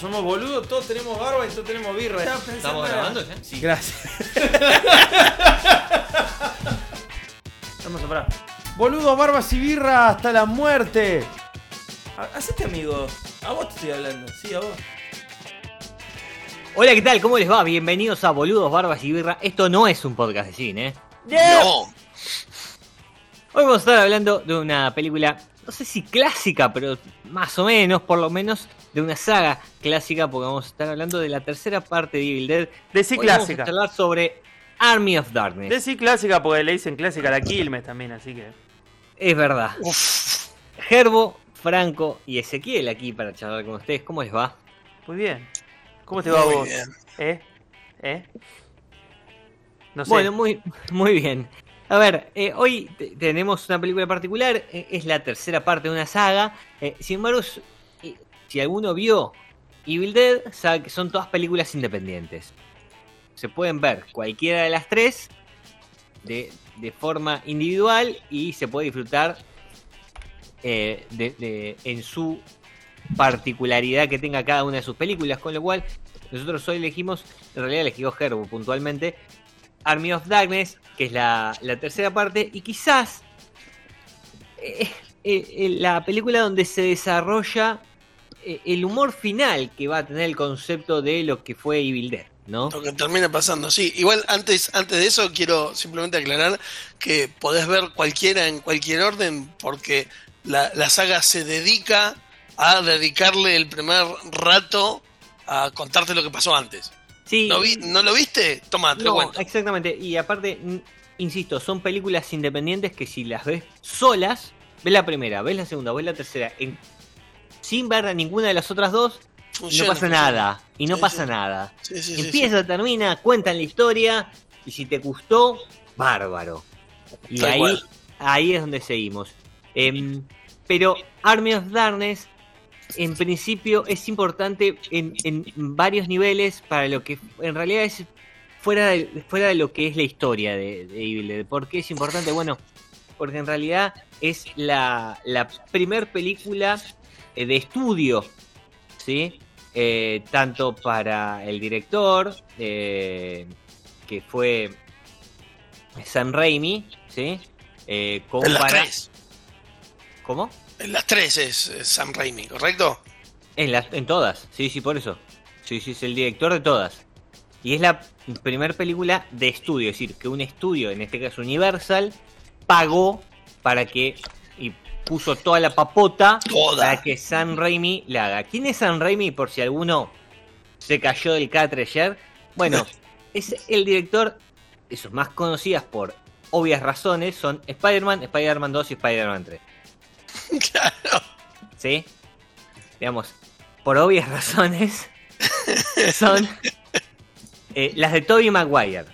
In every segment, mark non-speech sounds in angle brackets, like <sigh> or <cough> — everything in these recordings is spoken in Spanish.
Somos boludos, todos tenemos barba y todos tenemos birra. ¿Estamos grabando ya? Sí. Gracias. <laughs> Vamos a parar. Boludos, barbas y birra hasta la muerte. Ha- Hacete amigo. A vos te estoy hablando. Sí, a vos. Hola, ¿qué tal? ¿Cómo les va? Bienvenidos a Boludos, Barbas y Birra. Esto no es un podcast de cine, ¿eh? No, Hoy vamos a estar hablando de una película, no sé si clásica, pero más o menos, por lo menos, de una saga clásica, porque vamos a estar hablando de la tercera parte de Evil Dead. Decí Hoy Vamos clásica. a hablar sobre Army of Darkness. Decí clásica porque le dicen clásica a la Quilmes también, así que. Es verdad. Uf, Gerbo, Franco y Ezequiel aquí para charlar con ustedes. ¿Cómo les va? Muy bien. ¿Cómo te va a muy vos? bien. ¿Eh? ¿Eh? No sé. Bueno, muy, muy bien. A ver, eh, hoy te- tenemos una película particular, eh, es la tercera parte de una saga. eh, sin embargo, si alguno vio Evil Dead, sabe que son todas películas independientes. Se pueden ver cualquiera de las tres de, forma individual y se puede disfrutar eh, en su particularidad que tenga cada una de sus películas, con lo cual nosotros hoy elegimos, en realidad elegimos Herbo puntualmente, Army of Darkness, que es la, tercera parte, y quizás eh, eh, la película donde se desarrolla el humor final que va a tener el concepto de lo que fue Evil Dead, ¿no? Lo que termina pasando, sí. Igual antes, antes de eso quiero simplemente aclarar que podés ver cualquiera en cualquier orden porque la, la saga se dedica a dedicarle el primer rato a contarte lo que pasó antes. Sí, ¿No, vi- ¿no lo viste? Toma, te lo no, cuento. exactamente, y aparte, insisto, son películas independientes que si las ves solas, ves la primera, ves la segunda, ves la tercera, en- sin ver a ninguna de las otras dos, no pasa funciona. nada, y no Sí, pasa sí. nada. Sí. Empieza, termina, cuentan la historia y si te gustó, bárbaro. Y Tal ahí, cual. ahí es donde seguimos. Em, pero Army of Darkness, en principio, es importante en, en varios niveles para lo que en realidad es fuera de, fuera de lo que es la historia de, de Evil Dead. ¿Por qué es importante? Bueno, porque en realidad es la, la primer película de estudio, ¿sí? Eh, tanto para el director, eh, que fue Sam Raimi, ¿sí? Eh, como En las para... tres. ¿Cómo? En las tres es, es Sam Raimi, ¿correcto? En, las, en todas, sí, sí, por eso. Sí, sí, es el director de todas. Y es la primera película de estudio, es decir, que un estudio, en este caso Universal, pagó para que puso toda la papota Toda. para que Sam Raimi la haga. ¿Quién es Sam Raimi por si alguno se cayó del catre ayer? Bueno, <laughs> es el director, de sus más conocidas por obvias razones, son Spider-Man, Spider-Man 2 y Spider-Man 3. Claro. ¿Sí? Digamos, por obvias razones, <laughs> son eh, las de Tobey Maguire.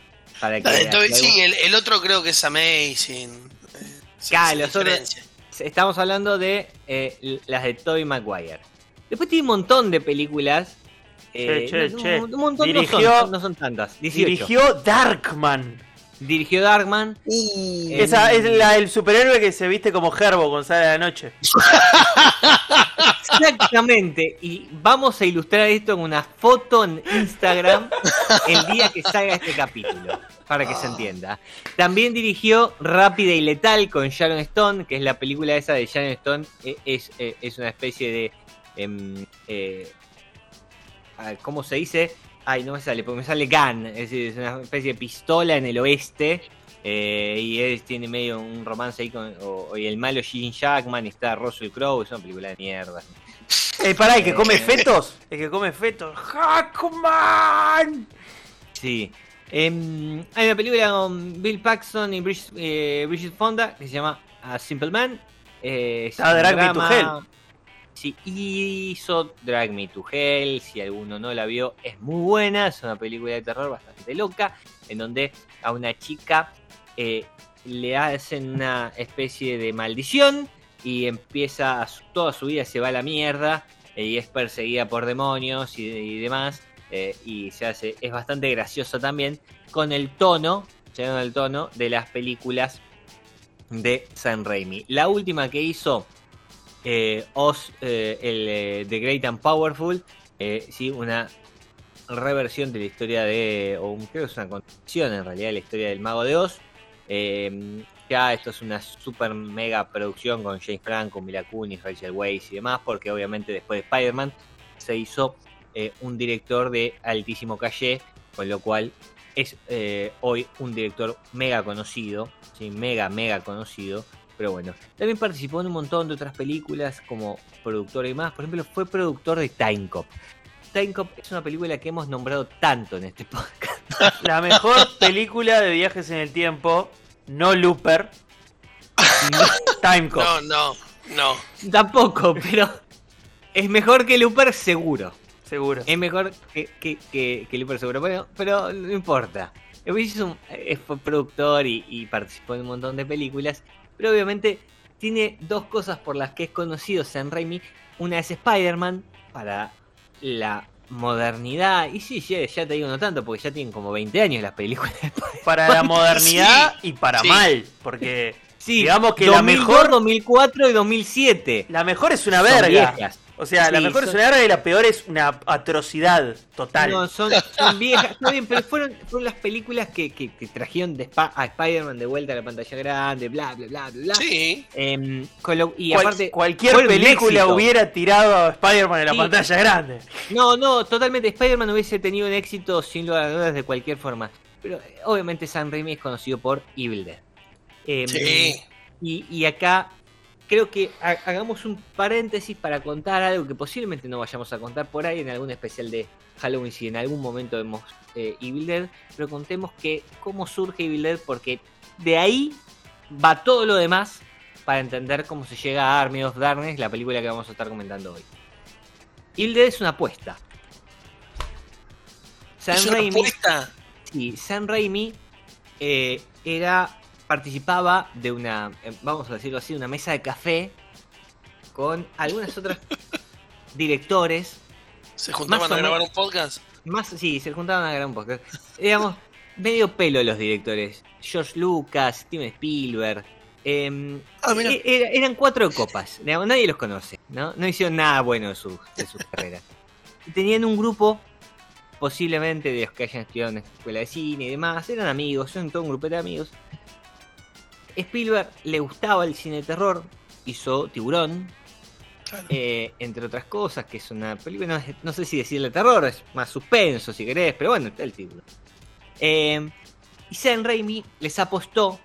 Para que, La de Toby- sí, el, el otro creo que es Amazing. eh, Claro, los otros-. Estamos hablando de eh, las de Tobey Maguire. Después tiene un montón de películas. eh, Che, che, che. Un montón Dirigió- no, son, no son tantas. 18. Dirigió Darkman. Dirigió Darkman. Uh, Eh, Esa es la, el superhéroe que se viste como Gerbo con sale de la noche. <laughs> Exactamente. Y vamos a ilustrar esto con una foto en Instagram el día que salga este capítulo. Para que se entienda. También dirigió Rápida y Letal con Sharon Stone, que es la película esa de Sharon Stone. eh, Es, eh, es una especie de. em, eh, ah, ¿Cómo se dice? Ay, no me sale, porque me sale Gun. Es decir, es una especie de pistola en el oeste. eh, y él tiene medio un romance ahí con. O, y el malo Gene Jackman y está Russell Crowe. Es una película de mierda. Eh, pará, ¿el que come fetos? El que come fetos. ¡Hackman! Sí. Em, hay una película con Bill Paxton y Bridget, eh, Bridget Fonda que se llama A Simple Man. Eh, Ah, Drag Me to Sí, y hizo Drag Me to Hell, si alguno no la vio, es muy buena, es una película de terror bastante loca, en donde a una chica eh, le hacen una especie de maldición y empieza, a su- toda su vida se va a la mierda eh, y es perseguida por demonios y, y demás, eh, y se hace, es bastante gracioso también, con el tono, llegando al tono de las películas de San Raimi. La última que hizo eh, Oz, eh, el eh, The Great and Powerful, sí, una reversión de la historia de, o creo que es una continuación en realidad de la historia del Mago de Oz. Eh, ya esto es una super mega producción con James Franco, Mila Kunis, Rachel Weisz y demás, porque obviamente después de Spider-Man se hizo eh, un director de altísimo calle, con lo cual es eh, hoy un director mega conocido, ¿sí? mega, mega conocido. Pero bueno, también participó en un montón de otras películas como productor y más. Por ejemplo, fue productor de Time Cop. Time Cop es una película que hemos nombrado tanto en este <laughs> podcast. La mejor película de viajes en el tiempo, no Looper. Time Cop. No, no, no. Tampoco, pero es mejor que Looper seguro. Seguro. Es mejor que, que, que, que Looper seguro, pero, pero no importa. El bicho es fue productor y, y participó en un montón de películas, pero obviamente tiene dos cosas por las que es conocido Sam Raimi. Una es Spider-Man, para la modernidad, y sí, ya, ya te digo no tanto, porque ya tienen como 20 años las películas. <laughs> Para la modernidad y para Sí. mal. Porque Sí, Digamos que la 2002, mejor- 2004 y 2007. la mejor es una verga. O sea, la mejor es son- una verga y la peor es una atrocidad total. No, son, son viejas, está bien, pero fueron, fueron las películas que, que- que trajeron de a Spider-Man de vuelta a la pantalla grande, bla, bla, bla, bla. Sí. Em, lo- y Cual- aparte, cualquier película hubiera tirado a Spider-Man en la Sí. pantalla grande. No, no, totalmente. Spider-Man hubiese tenido un éxito sin lugar a dudas de cualquier forma. Pero eh, obviamente Sam Raimi es conocido por Evil Dead. Em, Sí. Y, y acá creo que ha- hagamos un paréntesis para contar algo que posiblemente no vayamos a contar por ahí en algún especial de Halloween si en algún momento vemos eh, Evil Dead, pero contemos que cómo surge Evil Dead porque de ahí va todo lo demás para entender cómo se llega a Army of Darkness, la película que vamos a estar comentando hoy. Evil Dead es una apuesta. Sam ¿Es una Raimi, apuesta? Sí, Sam Raimi eh, era participaba de una, eh, vamos a decirlo así, una mesa de café con algunas otras <laughs> directores, ¿Se juntaban a grabar un podcast? más, sí, se juntaban a gran podcast, digamos, medio pelo los directores, George Lucas, Steven Spielberg, em, Ah, e- era- eran cuatro copas, digamos, nadie los conoce, ¿no? No hicieron nada bueno de sus de sus carreras. Y tenían un grupo, posiblemente de los que hayan estudiado en la escuela de cine y demás, eran amigos, son todo un grupo de amigos. Spielberg le gustaba el cine de terror, hizo Tiburón, Claro. eh, entre otras cosas, que es una película, no, sé si decirle terror, es más suspenso si querés, pero bueno, está el título. Eh, y Sam Raimi les apostó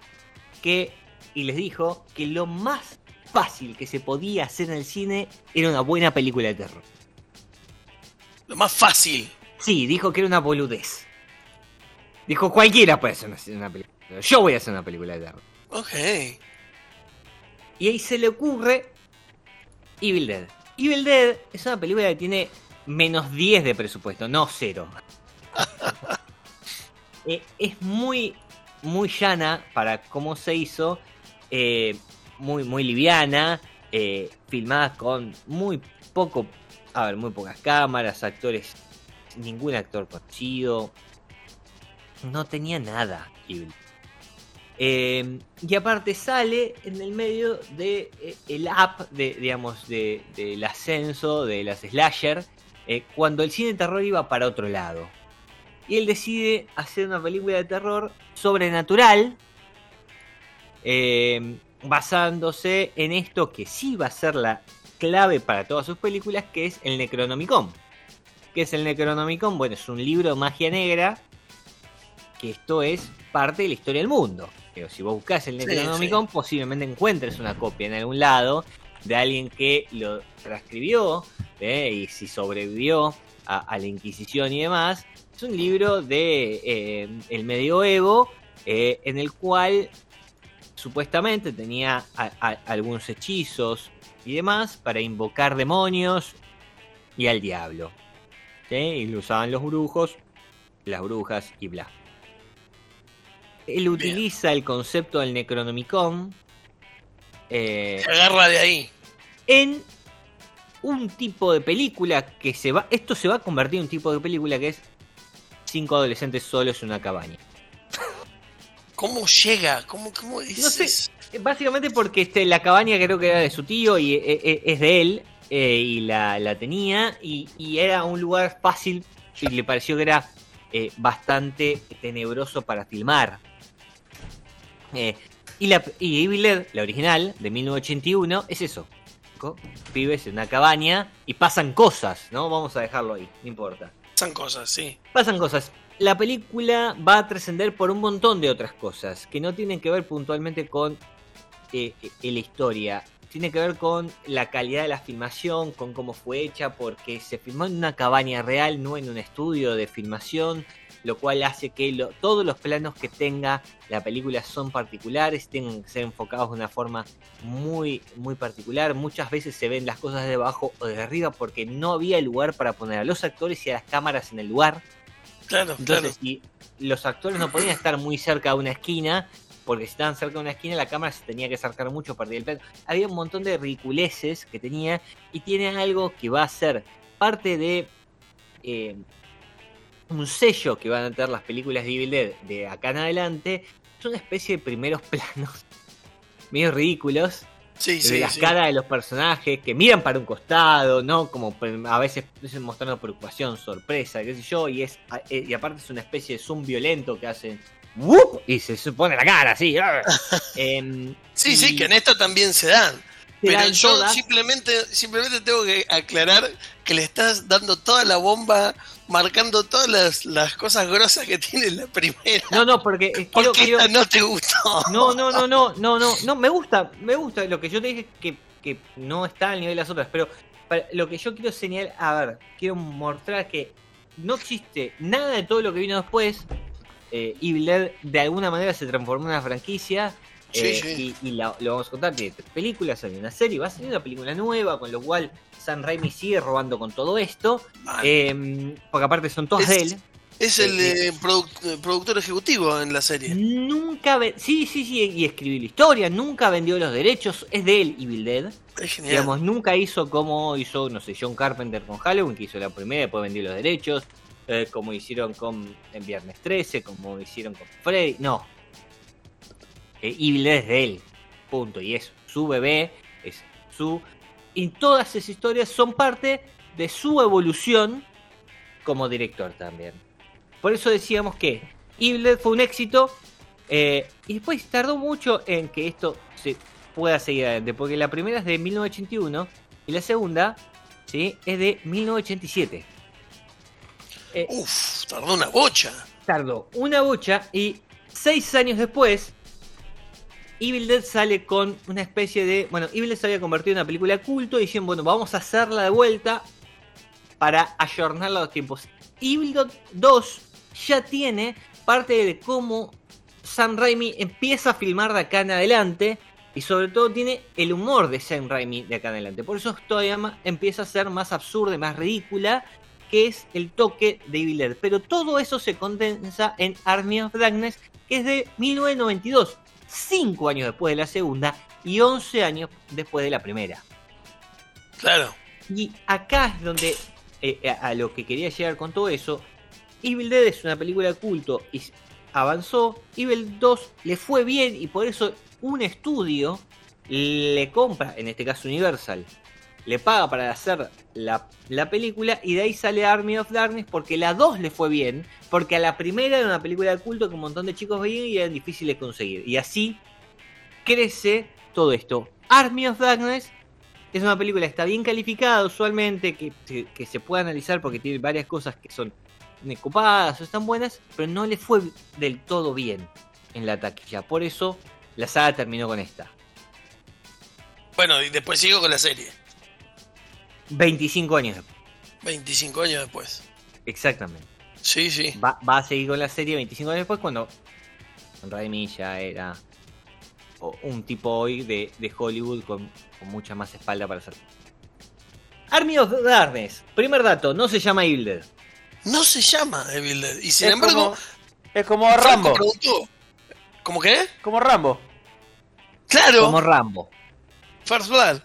que, y les dijo que lo más fácil que se podía hacer en el cine era una buena película de terror. Lo más fácil. Sí, dijo que era una boludez. Dijo cualquiera puede hacer una, una película. de terror. Yo voy a hacer una película de terror. Ok. Y ahí se le ocurre Evil Dead. Evil Dead es una película que tiene menos 10 de presupuesto, no cero. <laughs> Eh, es muy, muy llana para cómo se hizo. eh, muy, muy liviana. eh, filmada con muy poco. A ver, muy pocas cámaras, actores. Ningún actor conocido. No tenía nada. Evil eh, y aparte sale en el medio de eh, up de, digamos, de, del ascenso de las slasher, eh, cuando el cine de terror iba para otro lado. Y él decide hacer una película de terror sobrenatural, eh, basándose en esto que sí va a ser la clave para todas sus películas, que es el Necronomicon. ¿Qué es el Necronomicon? Bueno, es un libro de magia negra, que esto es parte de la historia del mundo. Pero si vos buscas el Sí, Necronomicon, posiblemente encuentres una copia en algún lado de alguien que lo transcribió ¿eh? y si sobrevivió a, a la Inquisición y demás. Es un libro de eh, el medioevo eh, en el cual supuestamente tenía a- a- algunos hechizos y demás para invocar demonios y al diablo. ¿sí? Y lo usaban los brujos, las brujas y bla. Él utiliza el concepto del Necronomicon eh, Se agarra de ahí. en un tipo de película que se va. Esto se va a convertir en un tipo de película que es cinco adolescentes solos en una cabaña. ¿Cómo llega? ¿Cómo, cómo es? No sé. Eh, Básicamente porque este, la cabaña creo que era de su tío y eh, es de él. eh, y la, la tenía. Y, y era un lugar fácil. Y le pareció que era eh, bastante tenebroso para filmar. Eh, y, la, y Evil Dead, la original, de 1981, es eso. Pibes en una cabaña y pasan cosas, ¿no? Vamos a dejarlo ahí, no importa. Pasan cosas, sí. Pasan cosas. La película va a trascender por un montón de otras cosas que no tienen que ver puntualmente con eh, eh, la historia. Tiene que ver con la calidad de la filmación, con cómo fue hecha, porque se filmó en una cabaña real, no en un estudio de filmación, lo cual hace que lo- todos los planos que tenga la película son particulares, tienen que ser enfocados de una forma muy, muy particular. Muchas veces se ven las cosas de abajo o de arriba porque no había lugar para poner a los actores y a las cámaras en el lugar. Claro, Entonces, si los actores no podían estar muy cerca de una esquina, porque si estaban cerca de una esquina, la cámara se tenía que acercar mucho para el plano. Había un montón de ridiculeces que tenía, y tiene algo que va a ser parte de eh, un sello que van a tener las películas de Evil Dead de acá en adelante. Es una especie de primeros <laughs> planos medio ridículos claro. Sí, de sí, las sí. caras de los personajes que miran para un costado, ¿no? Como a veces, mostrando preocupación, sorpresa, qué sé yo, y es eh, y aparte es una especie de zoom violento que hacen ¡wup! y se supone la cara así. <laughs> Em, Sí, y sí, que en esto también se dan. Pero yo todas. simplemente, simplemente tengo que aclarar que le estás dando toda la bomba, marcando todas las, las cosas grosas que tiene la primera. No, no, porque quiero, Porque quiero- esta no te gustó. No, no, no, no, no, no, no, me gusta, me gusta. Lo que yo te dije es que, que no está al nivel de las otras, pero para- lo que yo quiero señalar, a ver, quiero mostrar que no existe nada de todo lo que vino después. Eh, Evil Dead de alguna manera se transformó en una franquicia. Sí, eh, sí. Y, y la- lo vamos a contar, tiene tres películas, hay una serie, va a salir una película nueva, con lo cual San Raimi sigue robando con todo esto. Eh, porque aparte son todas Es- de él. es el eh, produc- eh, productor ejecutivo en la serie. Nunca, sí, sí, sí, y escribió la historia, nunca vendió los derechos, es de él Evil Dead. Es genial. Digamos, nunca hizo como hizo, no sé, John Carpenter con Halloween, que hizo la primera, después vendió los derechos, como hicieron con en Viernes 13, como hicieron con Freddy, no. Eh, Evil Dead es de él, punto, y es su bebé, es su... Y todas esas historias son parte de su evolución como director también. Por eso decíamos que Evil Dead fue un éxito, eh, y después tardó mucho en que esto se pueda seguir adelante, porque la primera es de 1981 y la segunda ¿sí? es de 1987. Eh, Uf, tardó una bocha. tardó una bocha y seis años después, Evil Dead sale con una especie de. Bueno, Evil Dead se había convertido en una película culto y dicen, bueno, vamos a hacerla de vuelta para ayornarla a los tiempos. Evil Dead 2 ya tiene parte de cómo Sam Raimi empieza a filmar de acá en adelante. Y sobre todo tiene el humor de Sam Raimi de acá en adelante. Por eso todavía más- empieza a ser más absurda y más ridícula. Que es el toque de Evil Dead. Pero todo eso se condensa en Army of Darkness. Que es de 1992. Cinco años después de la segunda. Y 11 años después de la primera. Claro. Y acá es donde, eh, a a lo que quería llegar con todo eso, Evil Dead es una película de culto y avanzó, Evil 2 le fue bien y por eso un estudio le compra, en este caso Universal, le paga para hacer la, la película y de ahí sale Army of Darkness porque la 2 le fue bien, porque a la primera era una película de culto que un montón de chicos veían y era difícil de conseguir. Y así crece todo esto. Army of Darkness es una película que está bien calificada usualmente, que, que- que se puede analizar porque tiene varias cosas que son copadas o están buenas, pero no le fue del todo bien en la taquilla. Por eso la saga terminó con esta. Bueno, y después sigo con la serie. 25 años después. 25 años después. Exactamente. Sí, sí. Va, va a seguir con la serie 25 años después cuando Raimi ya era un tipo hoy de, de Hollywood con, con mucha más espalda para hacer. Army of Darkness, primer dato, no se llama Evil Dead. No se llama Evil Dead. Y sin es, embargo, como, es como Rambo. preguntó. ¿Cómo qué? Como Rambo. Claro, Como Rambo. First Blood.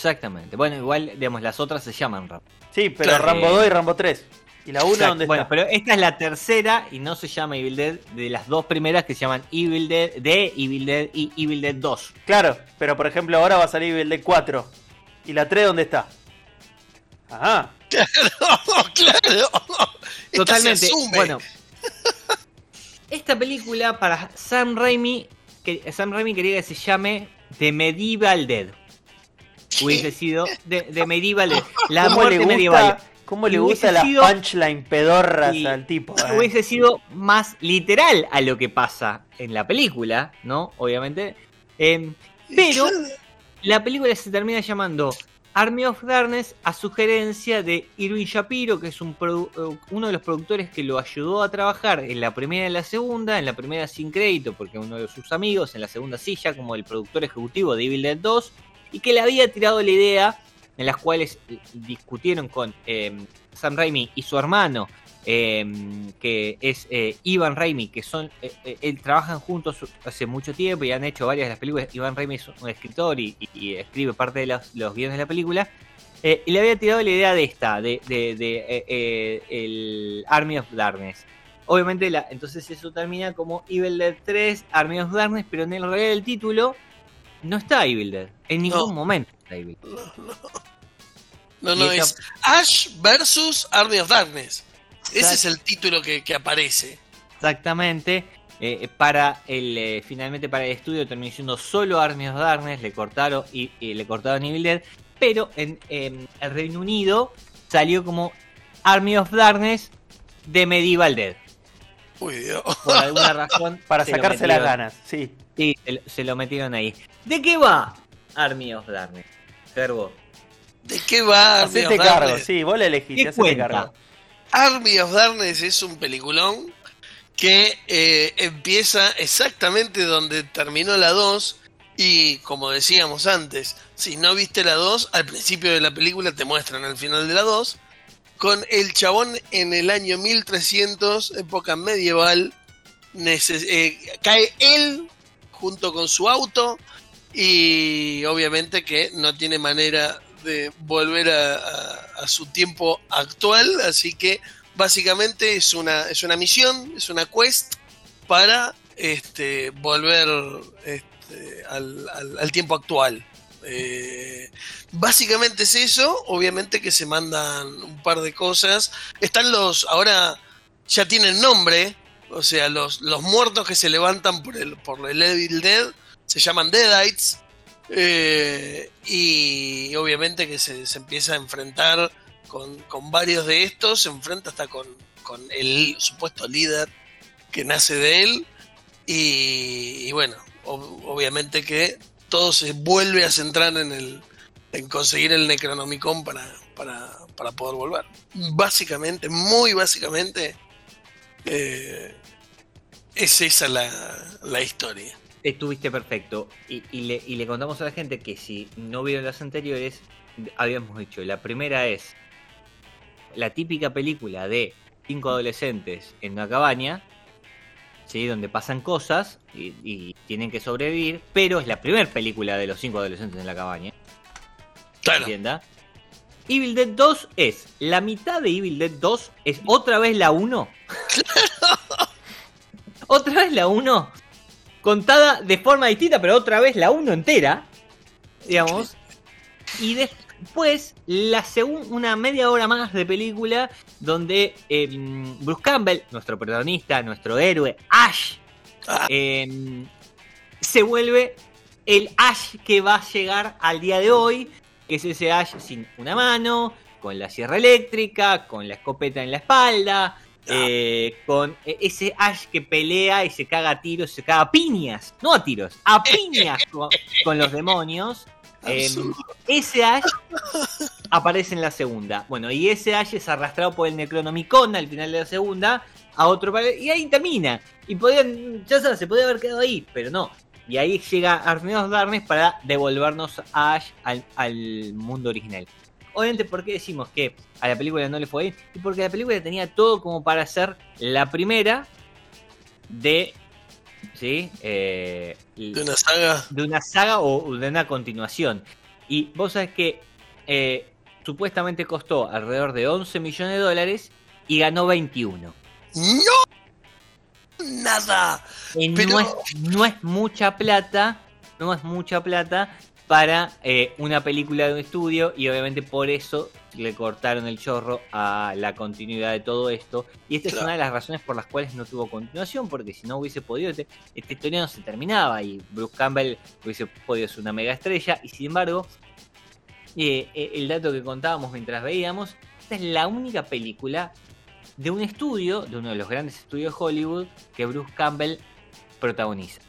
Exactamente. Bueno, igual, digamos, las otras se llaman Rambo. Sí, pero Claro. Rambo 2 y Rambo 3. ¿Y la 1 Exacto. dónde bueno, está? pero esta es la tercera y no se llama Evil Dead de las dos primeras que se llaman Evil Dead de Evil Dead y Evil Dead 2. Claro, pero por ejemplo ahora va a salir el de 4. ¿Y la 3 dónde está? Ajá. Claro, <laughs> claro. Esta Totalmente. se asume. Bueno, esta película para Sam Raimi, que Sam Raimi quería que se llame The Medieval Dead. Hubiese sido de, de. <laughs> La ¿Cómo muerte le gusta, medieval. ¿Cómo le gusta sido- punchline pedorras al tipo? eh? Hubiese sido más literal a lo que pasa en la película, ¿no? Obviamente. Em, pero la película se termina llamando Army of Darkness a sugerencia de Irwin Shapiro, que es un eh, uno de los productores que lo ayudó a trabajar en la primera y en la segunda, en la primera sin crédito porque uno de sus amigos, en la segunda ya como el productor ejecutivo de Evil Dead 2, y que le había tirado la idea en las cuales discutieron con eh, Sam Raimi y su hermano, eh, que es eh, Ivan Raimi, que son, eh, eh, eh, trabajan juntos hace mucho tiempo y han hecho varias de las películas. Ivan Raimi es un escritor y, y- escribe parte de los, guiones de la película. Y le había tirado la idea de esta, de, de- de, el Army of Darkness. Obviamente, entonces eso termina como Evil Dead 3, Army of Darkness, pero en el realidad del título no está Evil Dead. En ningún No. momento está Evil Dead. No, no, esa- es Ash versus Army of Darkness. Ese es el título que, que aparece. Exactamente. Eh, para el eh, finalmente para el estudio terminó siendo solo Army of Darkness, le cortaron y, y le cortaron Evil Dead, pero en, el Reino Unido salió como Army of Darkness de Medieval Dead. Uy, Dios. Por alguna razón. Para <laughs> sacarse las ganas, sí. Sí, se, lo- se lo metieron ahí. ¿De qué va Army of Darkness? Servo. ¿De qué va Army Hacete of cargo, Darkness? sí, vos le elegiste, ¿Qué hacete cargo. Army of Darkness es un peliculón que eh, empieza exactamente donde terminó la 2 y como decíamos antes, si no viste la 2, al principio de la película te muestran al final de la 2 con el chabón en el año 1300, época medieval, eh, cae él junto con su auto y obviamente que no tiene manera de volver a, su tiempo actual, así que básicamente es una, es una misión, es una quest para este, volver este, al, al- al tiempo actual. Eh, básicamente es eso, obviamente que se mandan un par de cosas. Están los, ahora ya tienen nombre, o sea, los, los muertos que se levantan por el, por el Evil Dead se llaman Deadites. eh, y obviamente que se, se empieza a enfrentar con, con varios de estos, se enfrenta hasta con, con el supuesto líder que nace de él. Y, bueno, ob- obviamente que todo se vuelve a centrar en el en conseguir el Necronomicon para, para, para poder volver. Básicamente, muy básicamente, eh, es esa la, la historia. Estuviste perfecto. Y, y le, y le contamos a la gente que si no vieron las anteriores, habíamos dicho, la primera es la típica película de cinco adolescentes en una cabaña, ¿sí? donde pasan cosas y, y tienen que sobrevivir, pero es la primera película de los cinco adolescentes en la cabaña. Claro, ¿Entienda? Evil Dead 2 es la mitad de Evil Dead 2 es otra vez la 1. <laughs> otra vez la 1 contada de forma distinta, pero otra vez la 1 entera, digamos. Y después la una media hora más de película donde eh, Bruce Campbell, nuestro protagonista, nuestro héroe, Ash, Ah. eh, se vuelve el Ash que va a llegar al día de hoy, que es ese Ash sin una mano, con la sierra eléctrica, con la escopeta en la espalda, eh, con e- ese Ash que pelea y se caga a tiros, se caga a piñas, no a tiros, a <laughs> piñas con, con los demonios. Eh, Absurdo. ese Ash aparece en la segunda. Bueno, y ese Ash es arrastrado por el Necronomicon al final de la segunda a otro y ahí termina. Y podían, ya sabes, se podía haber quedado ahí, pero no. Y ahí llega Arneos Darkness para devolvernos a Ash al, al mundo original. Obviamente, ¿por qué decimos que a la película no le fue bien? Y porque la película tenía todo como para ser la primera de. ¿Sí? Eh, De una saga. de una saga o de una continuación. Y vos sabés que eh, supuestamente costó alrededor de 11 millones de dólares y ganó 21. ¡No! Nada. Y Pero- no, es, no es mucha plata, no es mucha plata para eh, una película de un estudio y obviamente por eso le cortaron el chorro a la continuidad de todo esto. Y esta es una de las razones por las cuales no tuvo continuación, porque si no hubiese podido, este- esta historia no se terminaba y Bruce Campbell hubiese podido ser una mega estrella y sin embargo, eh, eh, el dato que contábamos mientras veíamos, esta es la única película de un estudio, de uno de los grandes estudios de Hollywood, que Bruce Campbell protagoniza.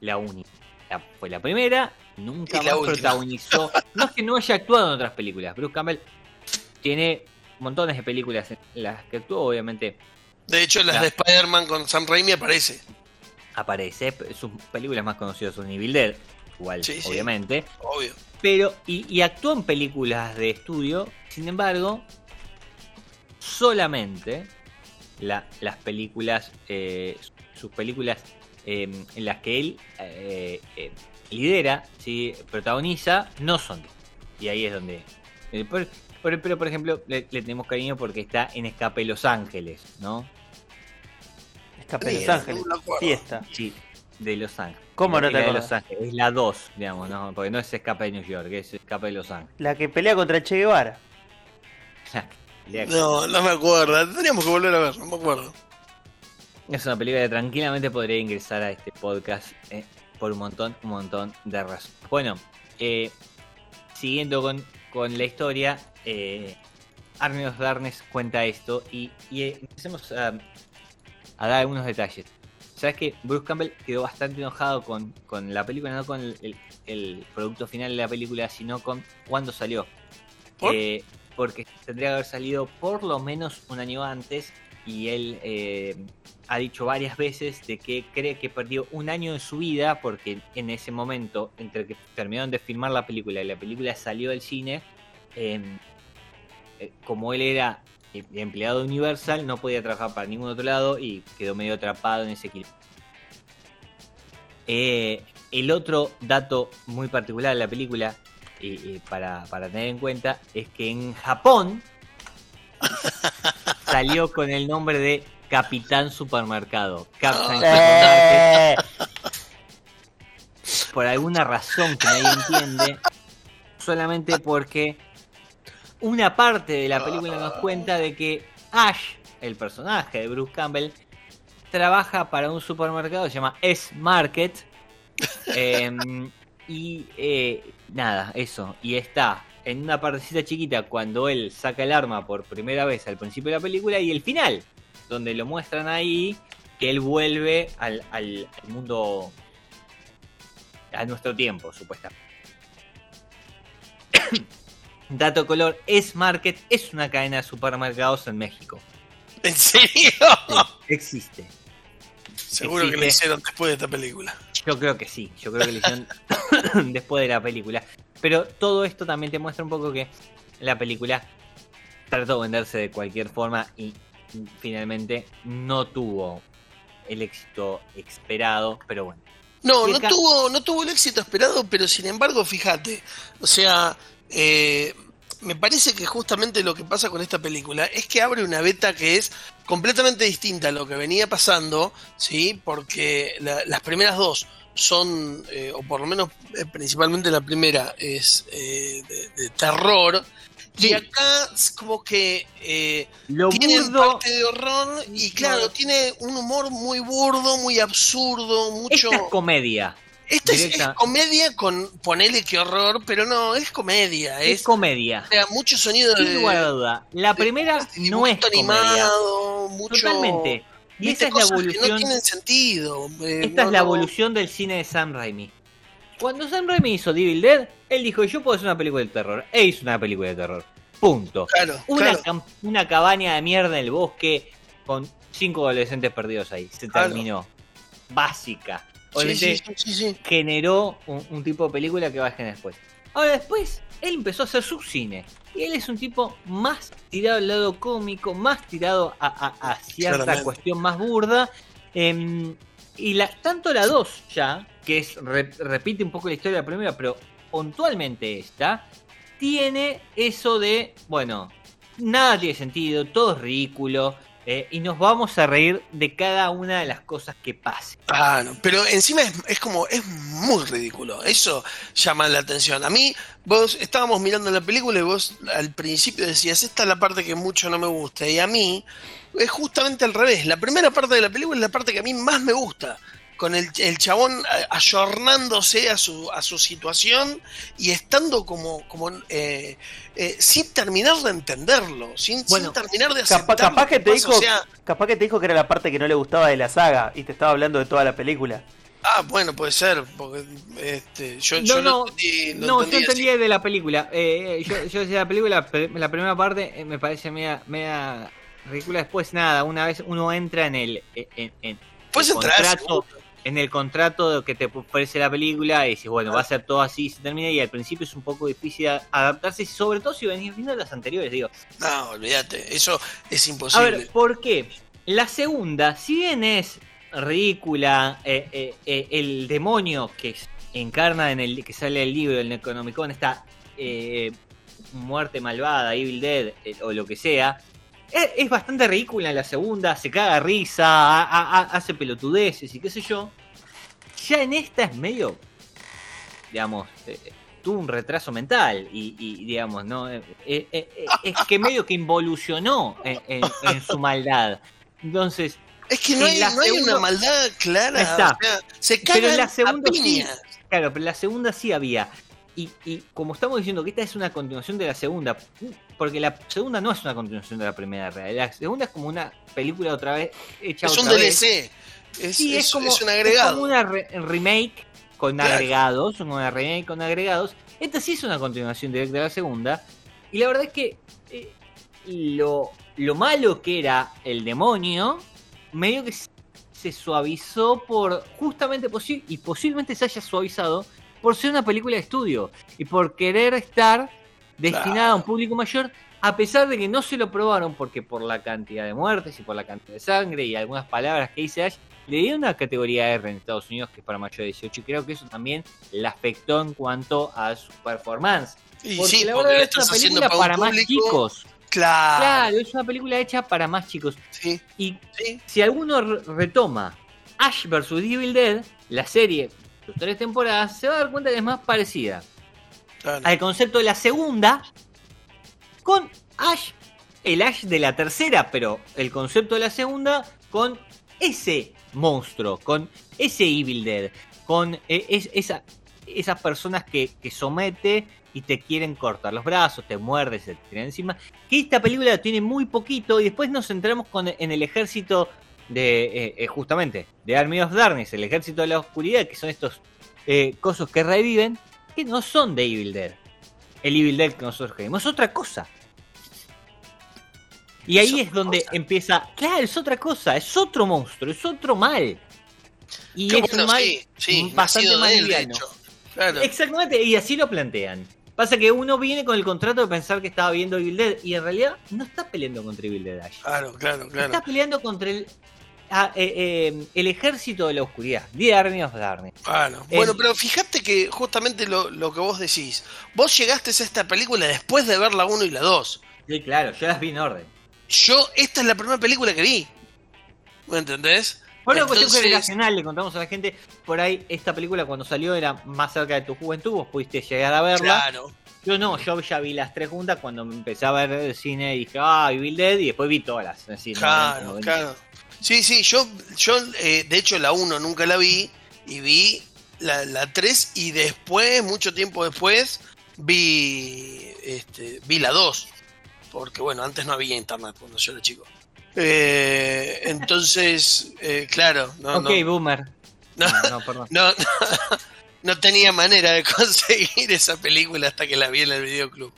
La única. La- fue la primera, nunca la más última. protagonizó. No es que no haya actuado en otras películas. Bruce Campbell tiene montones de películas en las que actuó, obviamente De hecho, las Ya. de Spider-Man con Sam Raimi aparece. aparece. Sus películas más conocidas son Evil Dead, igual, Sí, sí. obviamente. Obvio. Pero, y, y actuó en películas de estudio, sin embargo, solamente la- las películas, eh, sus películas eh, en las que él eh, eh, lidera, ¿sí? protagoniza, no son. Y ahí es donde... eh, por- por- pero, por ejemplo, le, le tenemos cariño porque está en Escape Los Ángeles, ¿no? Escape Los Ángeles. Fiesta. Sí, de Los Ángeles. ¿Cómo no te de? Los Ángeles, es la 2, digamos, ¿no? Porque no es Escape de New York, es Escape de Los Ángeles. La que pelea contra Che Guevara. <laughs> No, no me acuerdo. Tendríamos que volver a ver, no me acuerdo. Es una película que tranquilamente podría ingresar a este podcast eh, por un montón, un montón de razones. Bueno, eh, siguiendo con, con la historia, eh, Arneos Darnes cuenta esto y, y, eh, empecemos a, a dar algunos detalles. Sabes que Bruce Campbell quedó bastante enojado con, con la película, no con el, el- el producto final de la película, sino con cuándo salió. ¿Por? Eh, porque tendría que haber salido por lo menos un año antes y él eh, ha dicho varias veces de que cree que perdió un año de su vida porque en ese momento, entre que terminaron de filmar la película y la película salió del cine, eh, eh, como él era eh, empleado de Universal, no podía trabajar para ningún otro lado y quedó medio atrapado en ese equilibrio. Eh, el otro dato muy particular de la película, y para, para tener en cuenta, es que en Japón <laughs> salió con el nombre de Capitán Supermercado. Captain Eh, por alguna razón que nadie entiende, solamente porque una parte de la película nos cuenta de que Ash, el personaje de Bruce Campbell, trabaja para un supermercado que se llama S-Market. <laughs> em, y eh, nada, eso. Y está en una partecita chiquita cuando él saca el arma por primera vez al principio de la película y el final, donde lo muestran ahí que él vuelve al, al- al mundo a nuestro tiempo, supuestamente. <coughs> Dato color, es Market es una cadena de supermercados en México. ¿En serio? Sí, existe. Seguro que lo hicieron después de esta película. Yo creo que sí, yo creo que lo hicieron <coughs> después de la película. Pero todo esto también te muestra un poco que la película trató de venderse de cualquier forma y finalmente no tuvo el éxito esperado, pero bueno. No, no acá- tuvo, no tuvo el éxito esperado, pero sin embargo, fíjate, o sea, eh, me parece que justamente lo que pasa con esta película es que abre una beta que es completamente distinta a lo que venía pasando, ¿sí? Porque la- las primeras dos son, eh, o por lo menos eh, principalmente la primera, es eh, de, de terror. Sí. Y acá es como que eh, Lo tiene burdo, parte de horror y claro, tiene un humor muy burdo, muy absurdo, mucho... esta es comedia. Esta es, comedia con ponele que horror, pero no, es comedia, Es es, comedia. o sea, mucho sonido Sin de, lugar a duda. La primera de no es comedia. animado, mucho Totalmente. Y esa es la evolución. no tienen sentido. eh, Esta no, es la no. evolución del cine de Sam Raimi. Cuando Sam Raimi hizo Devil Dead, él dijo, yo puedo hacer una película de terror. E hizo una película de terror. Punto. Claro, Una, claro. una cabaña de mierda en el bosque con cinco adolescentes perdidos ahí. Se Claro. terminó. Básica. Obviamente sí, sí, generó un, un tipo de película que va a generar después. Ahora después, él empezó a hacer su cine. Y él es un tipo más tirado al lado cómico, más tirado a, a- a cierta Claramente. cuestión más burda. Em, y la, tanto la 2 ya, que es re- repite un poco la historia de la primera, pero puntualmente esta, tiene eso de, bueno, nada tiene sentido, todo es ridículo, eh, y nos vamos a reír de cada una de las cosas que pasen. Ah, no, pero encima es, es como, es muy ridículo. Eso llama la atención. A mí, vos estábamos mirando la película y vos al principio decías, esta es la parte que mucho no me gusta. Y a mí es justamente al revés. La primera parte de la película es la parte que a mí más me gusta. Con el, el chabón ayornándose a su, a su situación y estando como, como eh, eh, sin terminar de entenderlo, sin, sin terminar de Capaz, aceptar capaz que te pasa. dijo, O sea, capaz que te dijo que era la parte que no le gustaba de la saga y te estaba hablando de toda la película. Ah, bueno, puede ser, porque este, yo, No, yo no, entendí, No, yo entendí así. entendía de la película. Eh, yo, yo decía la película, pe- la primera parte eh, me parece media, media ridícula. Después nada, una vez uno entra en el, en, en- Puedes el entrar, contrato, en el contrato que te ofrece la película y dices, bueno, va a ser todo así, se termina y al principio es un poco difícil a- adaptarse, sobre todo si venís viendo las anteriores, digo. No, olvídate, eso es A imposible. ver, ¿por qué? La segunda, si bien es ridícula, eh, eh, eh, el demonio que encarna en el que sale el libro, el Necronomicon, está eh, muerte malvada, Evil Dead o lo que sea. Es, es bastante ridícula en la segunda, se caga de risa, ha- hace pelotudeces y qué sé yo. Ya en esta es medio, digamos, eh, tuvo un retraso mental y, y, digamos, ¿no? Eh, eh, eh, es que medio que involucionó en, en- en su maldad. Entonces, es que no hay, no hay una maldad clara. Está. o sea, se Pero en la segunda a sí. claro, pero en la segunda sí había. Y, y como estamos diciendo que esta es una continuación de la segunda, porque la segunda no es una continuación de la primera, realidad. la segunda es como una película otra vez hecha Es un otra vez. DLC. Es, Sí, es- es, como, es un es agregado. como una re- remake con Claro. agregados, una remake con agregados. Esta sí es una continuación directa de la segunda. Y la verdad es que eh, lo, lo malo que era el demonio, medio que se- se suavizó por justamente posi- y posiblemente se haya suavizado por ser una película de estudio y por querer estar destinada a un público mayor a pesar de que no se lo probaron porque por la cantidad de muertes y por la cantidad de sangre y algunas palabras que dice Ash le dieron una categoría R en Estados Unidos que es para mayor de 18 y creo que eso también le afectó en cuanto a su performance Y porque sí, la verdad es una película para, más chicos Claro. claro es una película hecha para más chicos Sí, y sí. si alguno re- retoma Ash vs. Evil Dead, la serie, sus tres temporadas, se va a dar cuenta que es más parecida al concepto de la segunda con Ash, el Ash de la tercera, pero el concepto de la segunda con ese monstruo, con ese Evil Dead, con eh, es- esa, esas personas que, que somete y te quieren cortar los brazos, te muerde, se te tira encima. Que esta película tiene muy poquito y después nos centramos con, en el ejército de, eh, eh, justamente, de Army of Darkness, el ejército de la oscuridad, que son estos eh, cosos que reviven, no son de Evil Dead. El Evil Dead que nosotros creemos es otra cosa. Y ahí Es donde cosa. empieza, claro, es otra cosa, es otro monstruo, es otro mal. Y Qué es bueno, un mal sí, sí, bastante más él, liviano. Claro. Exactamente, y así lo plantean. Pasa que uno viene con el contrato de pensar que estaba viendo Evil Dead y en realidad no está peleando contra Evil Dead Ash. Claro, claro, claro. Está peleando contra el, ah, eh, eh, el ejército de la oscuridad, The Army of Darkness. Claro. El- Bueno, pero fíjate que justamente lo, lo que vos decís, vos llegaste a esta película después de ver la 1 y la 2. Sí, claro, yo las vi en orden. Yo, esta es la primera película que vi. ¿Me entendés? Por una cuestión Entonces- generacional, le contamos a la gente, por ahí esta película cuando salió era más cerca de tu juventud, vos pudiste llegar a verla. Claro. Yo no, yo ya vi las tres juntas cuando me empecé a ver el cine y dije, ah, Evil Dead, y después vi todas las. ¿no? Claro, claro. Sí, sí, yo, yo eh, de hecho la 1 nunca la vi y vi la, la 3 y después, mucho tiempo después, vi, este, vi la 2. Porque bueno, antes no había internet cuando yo era chico. Eh, entonces, eh, claro, no, ok, no, boomer. no, No, perdón. <laughs> no, no tenía manera de <laughs> conseguir esa película hasta que la vi en el videoclub.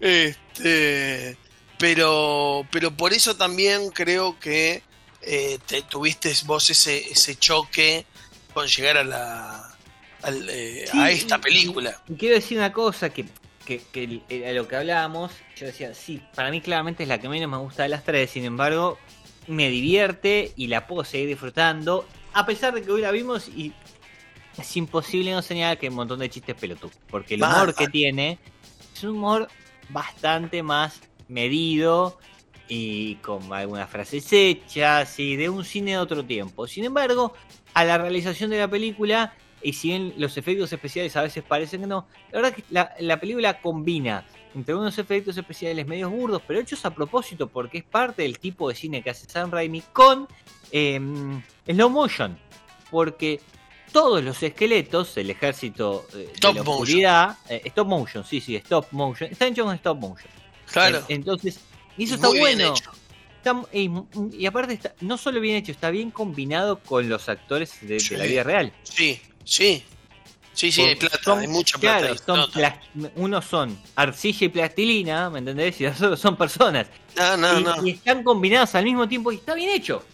Este, pero, pero por eso también creo que eh, te, tuviste vos ese, ese choque con llegar a la al, eh, Sí, a esta película. Y quiero decir una cosa que, que, que a lo que hablábamos, yo decía, sí, para mí claramente es la que menos me gusta de las tres, sin embargo, me divierte y la puedo seguir disfrutando, a pesar de que hoy la vimos y es imposible no señalar que hay un montón de chistes pelotudos, porque el humor que tiene es un humor bastante más medido y con algunas frases hechas y de un cine de otro tiempo. Sin embargo, a la realización de la película, y si bien los efectos especiales a veces parecen que no, la verdad que la, la película combina entre unos efectos especiales medios burdos, pero hechos a propósito porque es parte del tipo de cine que hace Sam Raimi con eh, slow motion. Porque todos los esqueletos del ejército eh, de la motion. oscuridad, eh, stop motion, sí, sí, stop motion, están hechos con stop motion. Claro. En- Entonces, y eso está bueno. hecho. Está- y, y aparte, está, no solo bien hecho, está bien combinado con los actores de, la vida real. Sí, sí. Sí, sí, hay plata, son- hay mucha plata. Claro, son plas- unos son arcilla y plastilina, ¿me entendés? Y los otros son personas. No, no, y, no. y están combinados al mismo tiempo y está bien hecho.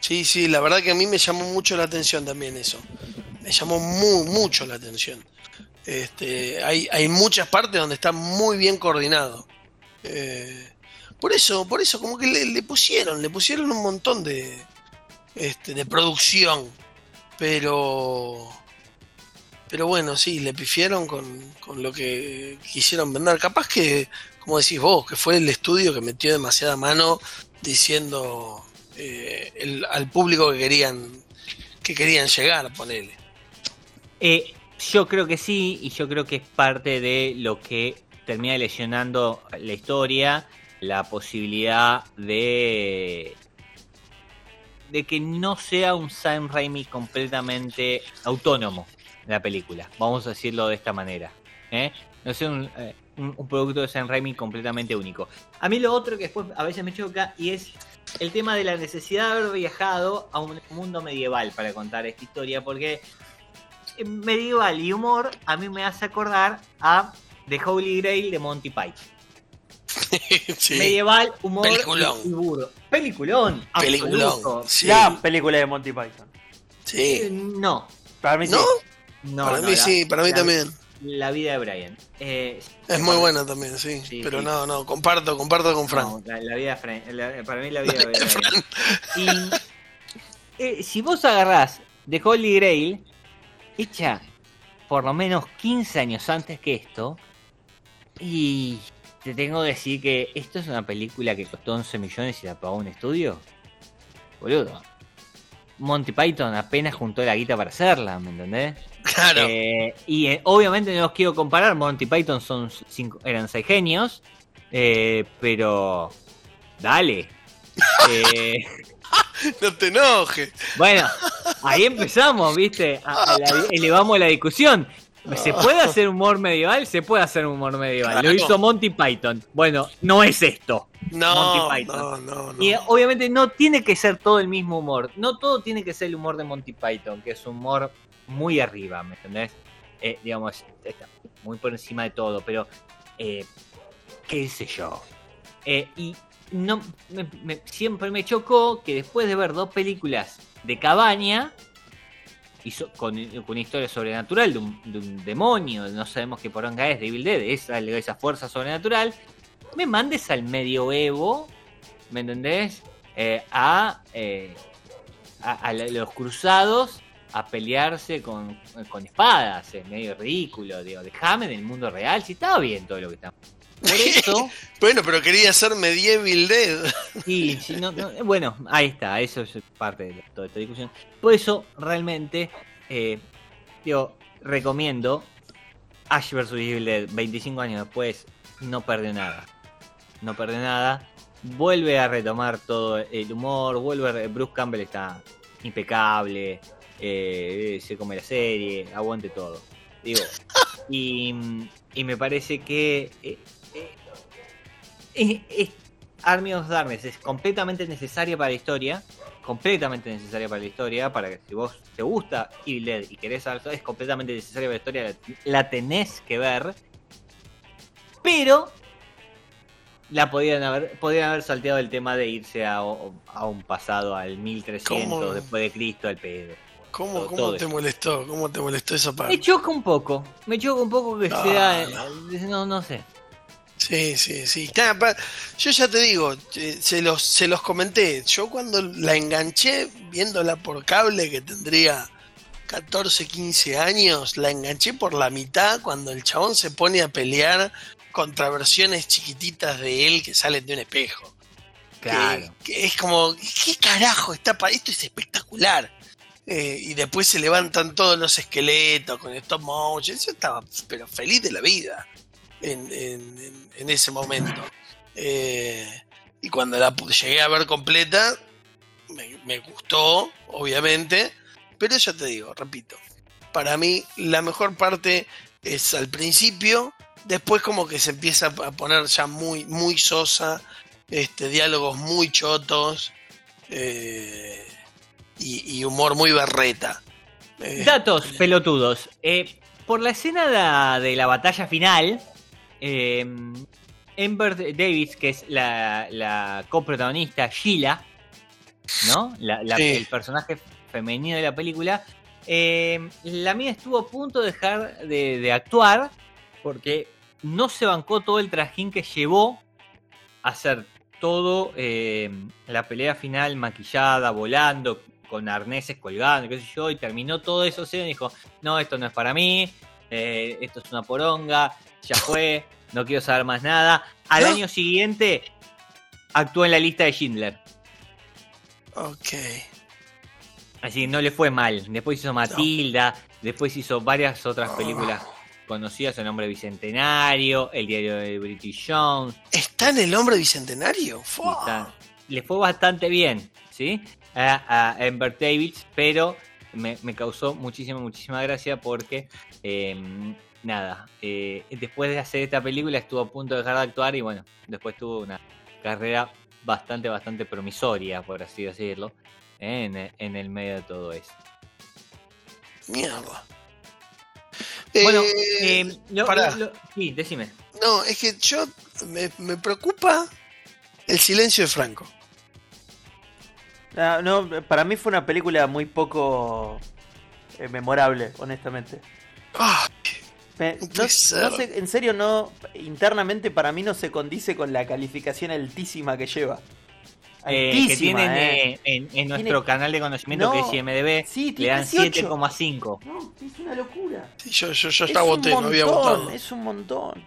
Sí, sí, la verdad que a mí me llamó mucho la atención también eso. Me llamó muy, mucho la atención. Este, hay, hay muchas partes donde está muy bien coordinado. Eh, por eso, por eso, como que le, pusieron, le pusieron un montón de, este, de producción. Pero, pero bueno, sí, le pifiaron con, con lo que quisieron vender. Capaz que, como decís vos, que fue el estudio que metió demasiada mano diciendo eh, al público que querían que querían llegar, ponele. Eh, yo creo que sí, y yo creo que es parte de lo que termina lesionando la historia, la posibilidad de de que no sea un Sam Raimi completamente autónomo en la película. Vamos a decirlo de esta manera. ¿eh? No sea un, eh, un- un producto de Sam Raimi completamente único. A mí lo otro que después a veces me choca y es el tema de la necesidad de haber viajado a un mundo medieval para contar esta historia, porque medieval y humor a mí me hace acordar a The Holy Grail de Monty Python. <laughs> Sí. Medieval, humor Peliculón. y burdo. Peliculón. Peliculón. Sí. La película de Monty Python. Eh, Sí. No, Para mí sí. ¿No? no. para no, mí la- sí, para mí la- también. La vida de Brian. Eh, Es muy buena también, sí. Sí, Pero sí. no, no, comparto, comparto con Frank. No, la, la vida de Fran- la- para mí la <laughs> vida de Brian. Y eh, si vos agarrás The Holy Grail, hecha por lo menos 15 años antes que esto, y te tengo que decir que esto es una película que costó 11 millones y la pagó un estudio. Boludo. Monty Python apenas juntó la guita para hacerla, ¿me entendés? Claro. Eh, y eh, obviamente no los quiero comparar, Monty Python son cinco, eran seis genios, eh, pero dale. <laughs> Eh, No te enojes. bueno, ahí empezamos, ¿viste? A- a la- elevamos la discusión. <laughs> ¿Se puede hacer humor medieval? Se puede hacer humor medieval. Lo hizo Monty Python. Bueno, no es esto. No, Monty Python. no, no, no. Y obviamente no tiene que ser todo el mismo humor. No todo tiene que ser el humor de Monty Python, que es un humor muy arriba, ¿me entendés? Eh, digamos, está muy por encima de todo, pero eh, qué sé yo. Eh, y no me- me- siempre me chocó que después de ver dos películas de cabaña y con, una historia sobrenatural de un, de un demonio, no sabemos qué poronga es, Devil Dead, esa, esa fuerza sobrenatural, me mandes al medioevo, ¿me entendés? Eh, a, eh, a, los cruzados a pelearse con, con espadas, es medio ridículo, digo, déjame en el mundo real, si estaba bien todo lo que está. Por eso, <laughs> Bueno, pero quería ser Medieval Dead. sí, sí, no- no, bueno, ahí está, eso es parte de toda esta discusión. Por eso, realmente, eh, digo, recomiendo Ash vs. Evil Dead, 25 años después, no perdió nada. No perdió nada. Vuelve a retomar todo el humor, vuelve a re- Bruce Campbell está impecable, eh, se come la serie, aguante todo. Digo, y, y me parece que eh, Army of Darkness es completamente necesaria para la historia, completamente necesaria para la historia, para que si vos te gusta Evil Dead y querés saber todo, es completamente necesaria para la historia, la, la tenés que ver. Pero la podían haber, podían haber salteado el tema de irse a, a un pasado al 1300 ¿Cómo? después de Cristo al pedo. ¿Cómo, Todo- cómo todo te eso. molestó? ¿Cómo te molestó esa Me parte? choca un poco, me choca un poco que No, sea, no. no, no sé. Sí, sí, sí. Yo ya te digo, se los, se los comenté. Yo cuando la enganché, viéndola por cable, que tendría 14, 15 años, la enganché por la mitad cuando el chabón se pone a pelear contra versiones chiquititas de él que salen de un espejo. Claro. Que, es como, ¿qué carajo está para esto? Es espectacular. Eh, y después se levantan todos los esqueletos con stop motion. Yo estaba, pero feliz de la vida en, en- en- en ese momento. Eh, y cuando la llegué a ver completa, me, me gustó, obviamente. Pero ya te digo, repito, para mí la mejor parte es al principio. Después como que se empieza a poner ya muy, muy sosa este, diálogos muy chotos eh, y, y humor muy berreta. Eh, Datos pelotudos. Eh, por la escena de, de la batalla final, eh, Amber Davis, que es la, la coprotagonista, Sheila, ¿no? La- la- Sí. El personaje femenino de la película. eh, la mía estuvo a punto de dejar de, de actuar porque no se bancó todo el trajín que llevó a hacer todo eh, la pelea final maquillada, volando, con arneses colgando, qué sé yo, y terminó todo eso y dijo, no, esto no es para mí, eh, esto es una poronga, ya fue, no quiero saber más nada. Al ¿No? año siguiente actuó en la lista de Schindler. ok. Así que no le fue mal. Después hizo Matilda, después hizo varias otras películas conocidas, El Hombre Bicentenario, El Diario de British Jones. ¿Está en el hombre bicentenario? está- Le fue bastante bien, ¿sí? A, a Amber Davids, pero me, me causó muchísima, muchísima gracia porque, eh, nada, eh, después de hacer esta película estuvo a punto de dejar de actuar y bueno, después tuvo una carrera bastante, bastante promisoria, por así decirlo, ¿eh? en, en el medio de todo eso. Mierda. Bueno, Eh, eh, lo- pará. lo- sí, decime. no, es que yo me, me preocupa el silencio de Franco. Ah, no, para mí fue una película muy poco eh, memorable, honestamente. Ah, Me- No no, puede ser. no sé, en serio, no. Internamente para mí no se condice con la calificación altísima que lleva. Eh, que Altísima, tienen eh. eh, en, en nuestro canal de conocimiento No, que es IMDB, sí, le dan 18. 7,5. No, es una locura. sí, yo, yo, yo es ya un voté, no había montón, votado. Es un montón.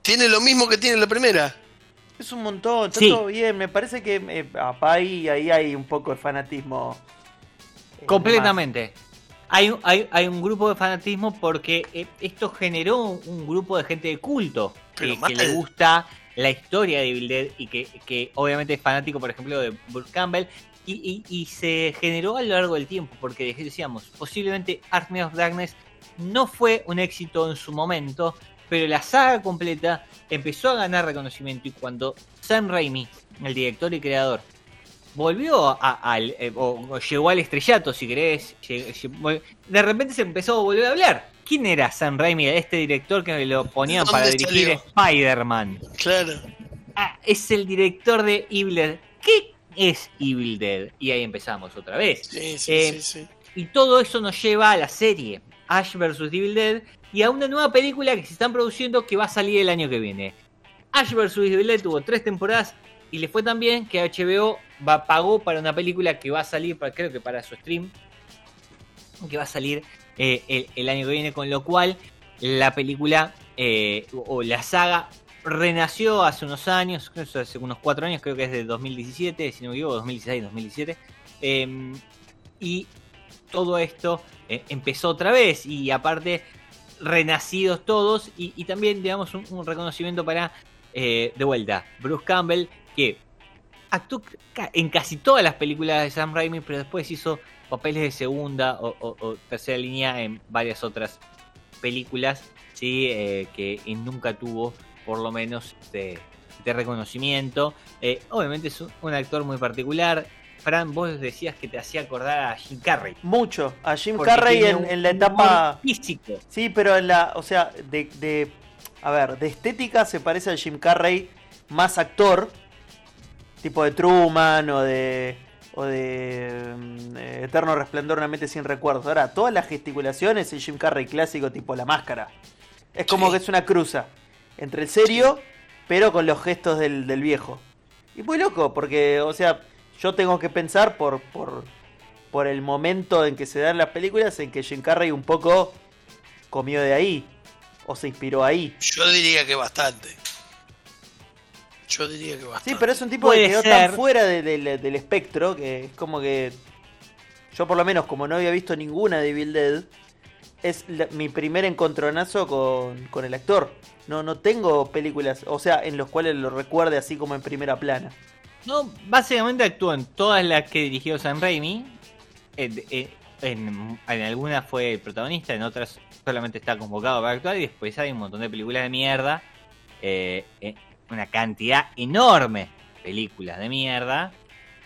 Tiene lo mismo que tiene la primera. Es un montón, está Sí. todo bien. Me parece que eh, ahí, ahí hay un poco de fanatismo. eh, Completamente. Hay, un- hay, hay un grupo de fanatismo porque eh, esto generó un, grupo de gente de culto que, le gusta la historia de Evil Dead y que, que obviamente es fanático, por ejemplo, de Bruce Campbell. Y, y- y se generó a lo largo del tiempo, porque decíamos, posiblemente Army of Darkness no fue un éxito en su momento, pero la saga completa empezó a ganar reconocimiento y cuando Sam Raimi, el director y creador, volvió a- al, eh, o, o llegó al estrellato, si querés, de repente se empezó a volver a hablar. ¿Quién era Sam Raimi, este director que lo ponían ¿De para dirigir? Spider-Man? Claro. Ah, es el director de Evil Dead. ¿Qué es Evil Dead? Y ahí empezamos otra vez. Sí, sí, Eh, sí, sí. Y todo eso nos lleva a la serie Ash vs. Evil Dead y a una nueva película que se están produciendo que va a salir el año que viene. Ash vs. Evil Dead tuvo tres temporadas y le fue tan bien que HBO va, pagó para una película que va a salir, para- creo que para su stream, que va a salir eh, el, año que viene, con lo cual la película eh, o, la saga renació hace unos años, hace unos cuatro años, creo que es de 2017, si no me equivoco, 2016, 2017. eh, y todo esto eh, empezó otra vez y aparte renacidos todos y, también digamos un, reconocimiento para de vuelta Bruce Campbell que actuó en casi todas las películas de Sam Raimi pero después hizo papeles de segunda o, o- o tercera línea en varias otras películas sí Eh, que nunca tuvo por lo menos de de reconocimiento. Eh, obviamente es un, actor muy particular. Fran, vos decías que te hacía acordar a Jim Carrey. Mucho. A Jim porque Carrey en, la etapa. físico. Sí, pero en la. O sea, de, de. A ver, de estética se parece al Jim Carrey más actor. Tipo de Truman o de. O de. mm, eh, Eterno Resplandor, una mente sin recuerdos. Ahora, todas las gesticulaciones, el Jim Carrey clásico, tipo la máscara. Es como Sí. que es una cruza. Entre el serio, pero con los gestos del, del viejo. Y muy loco, porque, o sea, yo tengo que pensar por, por, por el momento en que se dan las películas en que Jim Carrey un poco comió de ahí. O se inspiró ahí. Yo diría que bastante. Yo diría que bastante. Sí, pero es un tipo Puede que quedó ser. tan fuera de- de- del espectro que es como que. Yo, por lo menos, como no había visto ninguna de Evil Dead, es la- mi primer encontronazo con, con el actor. No, no tengo películas, o sea, en los cuales lo recuerde así como en primera plana. No, básicamente actuó en todas las que dirigió Sam Raimi. En, en- en- en algunas fue el protagonista, en otras solamente está convocado para actuar. Y después hay un montón de películas de mierda. eh, eh, una cantidad enorme de películas de mierda.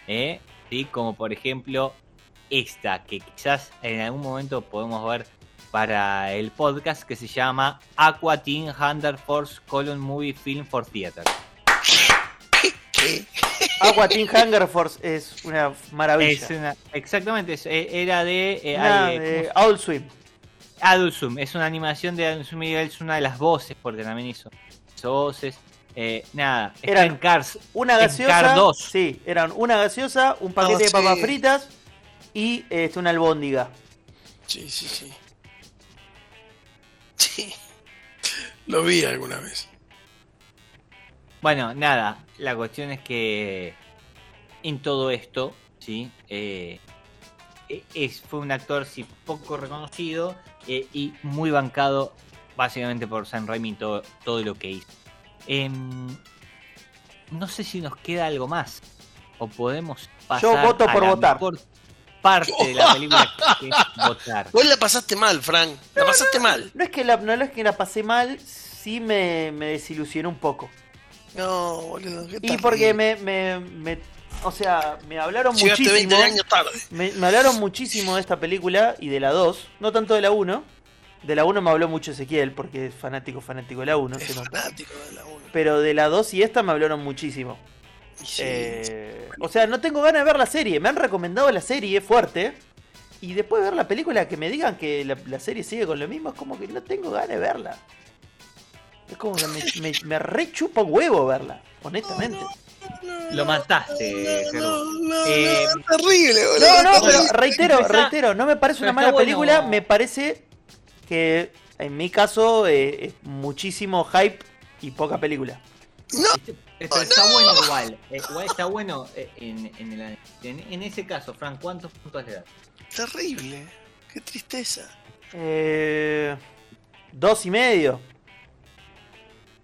eh, ¿sí? Como por ejemplo esta, que quizás en algún momento podemos ver para el podcast, que se llama Aqua Teen Hunter Force Colon Movie Film for Theater. ¿Qué? Aqua Teen Hunger Force es una maravilla. Es una- exactamente, es- e- era de, eh, eh, de ¿cómo Adult Swim. Adult Swim. Es una animación de Adult Swim es una de las voces, porque también hizo, hizo voces. Eh, nada, está Eran en Cars. Una en gaseosa. Car 2. Sí, eran una gaseosa, un paquete Ah, de papas sí. fritas y este, una albóndiga. Sí, sí, sí. Sí. Lo vi alguna vez. Bueno, nada, la cuestión es que en todo esto, ¿sí? Eh, e- es, fue un actor sí, poco reconocido eh, y muy bancado básicamente por Sam Raimi en todo, todo lo que hizo. Em, no sé si nos queda algo más o podemos pasar voto a por la votar. mejor parte de la <laughs> película que es votar. Vos la pasaste mal, Frank. La pasaste mal. No es que la, no es que la pasé mal, sí me, me desilusionó un poco. No, boludo. qué Y porque me, me, me- O sea, me hablaron Llegaste muchísimo. 20 años tarde. Me, me hablaron muchísimo de esta película y de la 2. No tanto de la 1. De la 1 me habló mucho Ezequiel porque es fanático, fanático de la 1. Es fanático de la 1. Pero de la 2 y esta me hablaron muchísimo. Eh, o sea, no tengo ganas de ver la serie. Me han recomendado la serie fuerte. Y después de ver la película, que me digan que la, la serie sigue con lo mismo, es como que no tengo ganas de verla. Es como que me, <laughs> me, me rechupa un huevo verla, honestamente. Lo mataste, no, no, Eh, no, terrible, boludo. No, no, pero reitero, reitero, no me parece una mala bueno. película, me parece que en mi caso eh, es muchísimo hype y poca película. No, Pero está bueno igual. eh, igual está bueno eh, en, en, el- en- en ese caso, Frank, ¿cuántos puntos le das? terrible. Qué tristeza. Eh, dos y medio.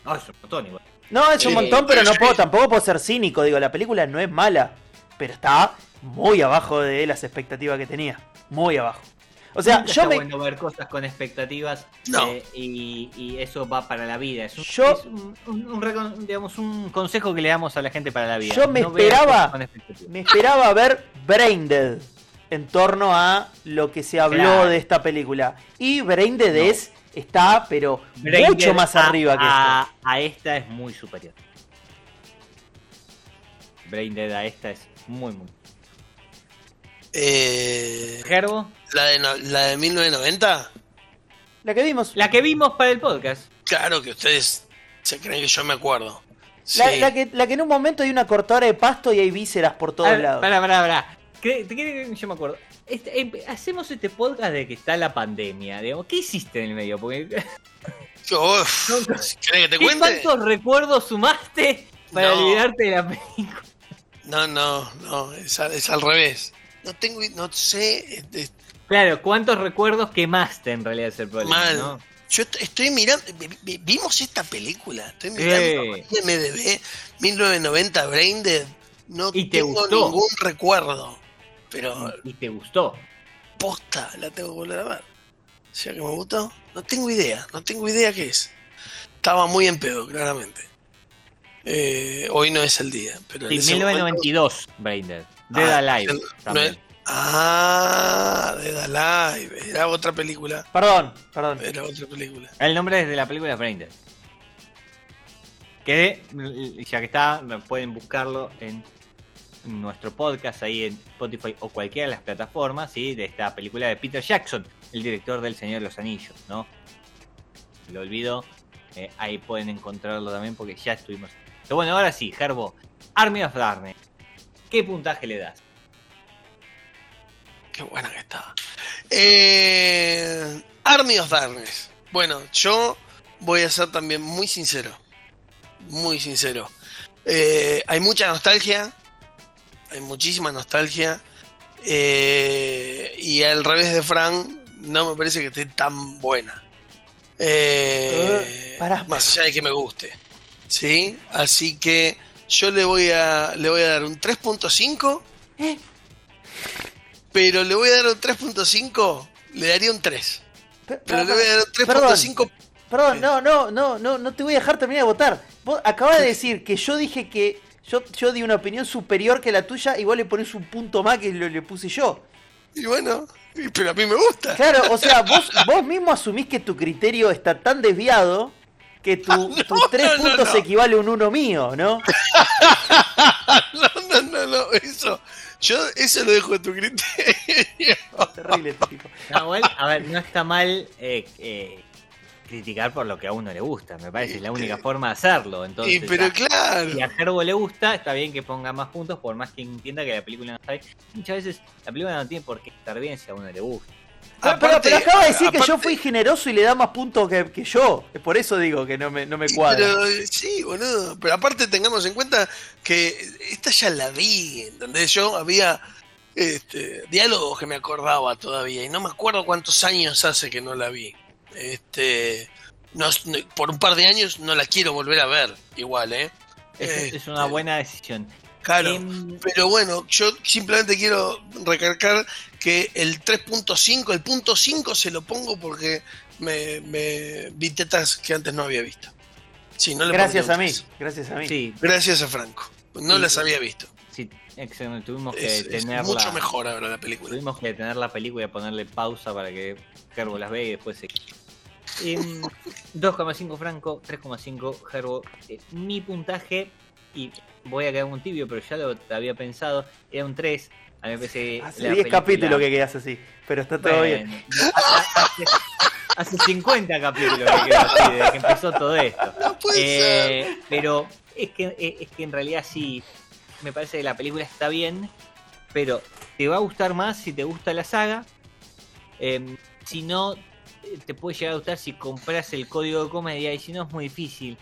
No, es un montón igual. No, es un montón, pero no puedo, tampoco puedo ser cínico. Digo, la película no es mala, pero está muy abajo de las expectativas que tenía. Muy abajo. O sea, Nunca yo está me, bueno ver cosas con expectativas No. eh, y, y eso va para la vida. Es, un, Yo- es un, un- un recon- digamos, un consejo que le damos a la gente para la vida. Yo me No esperaba- me esperaba ver Braindead en torno a lo que se habló Claro. de esta película. Y Braindead No. es, está, pero Braindead mucho más a- arriba que a, esto. a esta es muy superior. Braindead a esta es muy, muy. Eh, Gerbo, ¿la, de, no- ¿La de 1990? La que vimos. la que vimos para el podcast. Claro que ustedes se creen que yo me acuerdo. Sí. La, la que, la que en un momento hay una cortadora de pasto y hay vísceras por todos lados. Pará, pará, pará. ¿Qué- qué- Yo me acuerdo. Este, em- hacemos este podcast de que está la pandemia. Digamos. ¿Qué hiciste en el medio? Porque, Uf, ¿Querés que te ¿Qué cuente? cuántos recuerdos sumaste para No. olvidarte de la película? No, no, no, es, al- es al revés. No tengo, no sé. eh, Claro, ¿cuántos recuerdos quemaste en realidad es el problema? Mal. ¿no? Yo est- estoy mirando. vi- vi- ¿Vimos esta película? Estoy mirando Eh. MDB 1990 Braindead. No ¿Y te tengo gustó? ningún recuerdo. Pero ¿Y te gustó? posta, la tengo que volver a ver. O sea que me gustó. No tengo idea, no tengo idea qué es. Estaba muy en pedo, claramente. Eh, hoy no es el día. Pero Sí, ese 1992, Braindead. Dead Ah, Alive. no también. es- Ah, Dead Alive. Era otra película. Perdón, perdón. Era otra película. El nombre de la película es Braindead. Que, ya que está, pueden buscarlo en nuestro podcast ahí en Spotify o cualquiera de las plataformas, ¿sí? De esta película de Peter Jackson, el director del Señor de los Anillos, ¿no? Lo olvido. eh, ahí pueden encontrarlo también porque ya estuvimos. Pero bueno, ahora sí, Gerbo. Army of Darkness. ¿Qué puntaje le das? Qué buena que estaba. Eh, Army of Darkness. Bueno, yo voy a ser también muy sincero. Muy sincero. Eh, hay mucha nostalgia. Hay muchísima nostalgia. Eh, y al revés de Frank, no me parece que esté tan buena. Eh, más allá de que me guste. ¿Sí? Así que yo le voy a, le voy a dar un 3.5. Eh. Pero le voy a dar un 3.5. Le daría un 3. Pe- Pero le voy a dar un Perdón. 3.5. Perdón, no, no, no, no, no te voy a dejar terminar de votar. Vos acabas de decir que yo dije que yo, yo di una opinión superior que la tuya y vos le pones un punto más que lo, le puse yo. Y bueno, pero a mí me gusta. Claro, o sea, vos, vos mismo asumís que tu criterio está tan desviado que tu, <laughs> No, tus tres no, puntos no. equivale a un uno mío, ¿no? <laughs> No, no, no, no, eso. Yo eso lo dejo a tu criterio. <laughs> Terrible este tipo. A ver, no está mal eh, eh, criticar por lo que a uno le gusta. Me parece es la única forma de hacerlo. Entonces, Y pero a- claro. si a Gerbo le gusta, está bien que ponga más puntos, por más que entienda que la película no está bien. Muchas veces la película no tiene por qué estar bien si a uno le gusta. Pero, pero- acaba de decir que yo fui generoso y le da más puntos que, que yo. Es por eso digo que no me, no me cuadra. Pero, eh, sí, boludo. Pero aparte tengamos en cuenta que esta ya la vi, ¿entendés? Yo había este, diálogos que me acordaba todavía y no me acuerdo cuántos años hace que no la vi. Este, no, no- por un par de años no la quiero volver a ver, igual, ¿eh? Es, Este, es una buena decisión. Claro. Em, Pero bueno, yo simplemente quiero recalcar que el 3.5, el punto 5 se lo pongo porque me, me vi tetas que antes no había visto. Sí, no le Gracias a mí, gracias a mí. sí, Gracias a Franco. No Sí. las había visto. sí, excelente. Tuvimos que Es, es mucho mejor ahora la película. Tuvimos que detener la película y ponerle pausa para que Gerbo las vea y después se. Em, <laughs> 2,5 Franco, 3,5 Gerbo. Eh, mi puntaje, y voy a quedar un tibio, pero ya lo había pensado, era un 3. A mí me parece que Hace la 10 película- capítulos que quedas así, pero está todo bien. Bueno, Hace, hace 50 capítulos que quedó así, desde que empezó todo esto. No puede ser. Eh, pero es que, es es que en realidad sí, me parece que la película está bien, pero te va a gustar más si te gusta la saga. Em, si no, te puede llegar a gustar si compras el código de comedia y si no es muy difícil.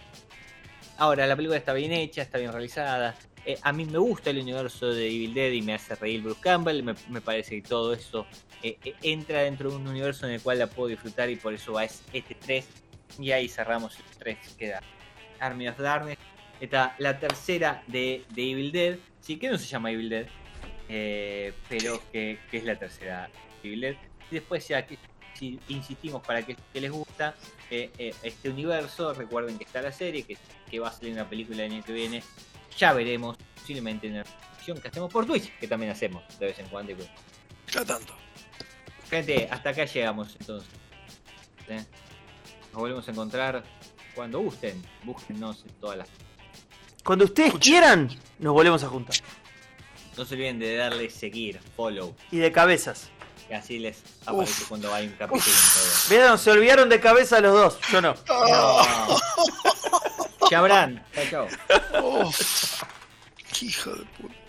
Ahora, la película está bien hecha, está bien realizada. Eh, a mí me gusta el universo de Evil Dead y me hace reír Bruce Campbell. Me, parece que todo eso eh, eh, entra dentro de un universo en el cual la puedo disfrutar y por eso va es- este 3. Y ahí cerramos el 3. Queda Army of Darkness. Está la tercera de, de Evil Dead. Sí, que no se llama Evil Dead. pero que, es la tercera de Evil Dead. Después ya que si insistimos para que, que les gusta eh, eh, este universo, recuerden que está la serie, que, que va a salir una película el año que viene. Ya veremos, posiblemente en la transmisión que hacemos por Twitch, que también hacemos de vez en cuando. y pues, Cada tanto. Gente, hasta acá llegamos entonces. ¿Eh? Nos volvemos a encontrar cuando gusten. Búsquennos en todas las. Cuando ustedes quieran, nos volvemos a juntar. No se olviden de darle seguir, follow, Y de cabezas. Que así les aparece cuando hay un capítulo. Vieron, se olvidaron de cabeza los dos. Yo no. No. <laughs> Chabran, chao, chao. Uf. Qué hijo de puta.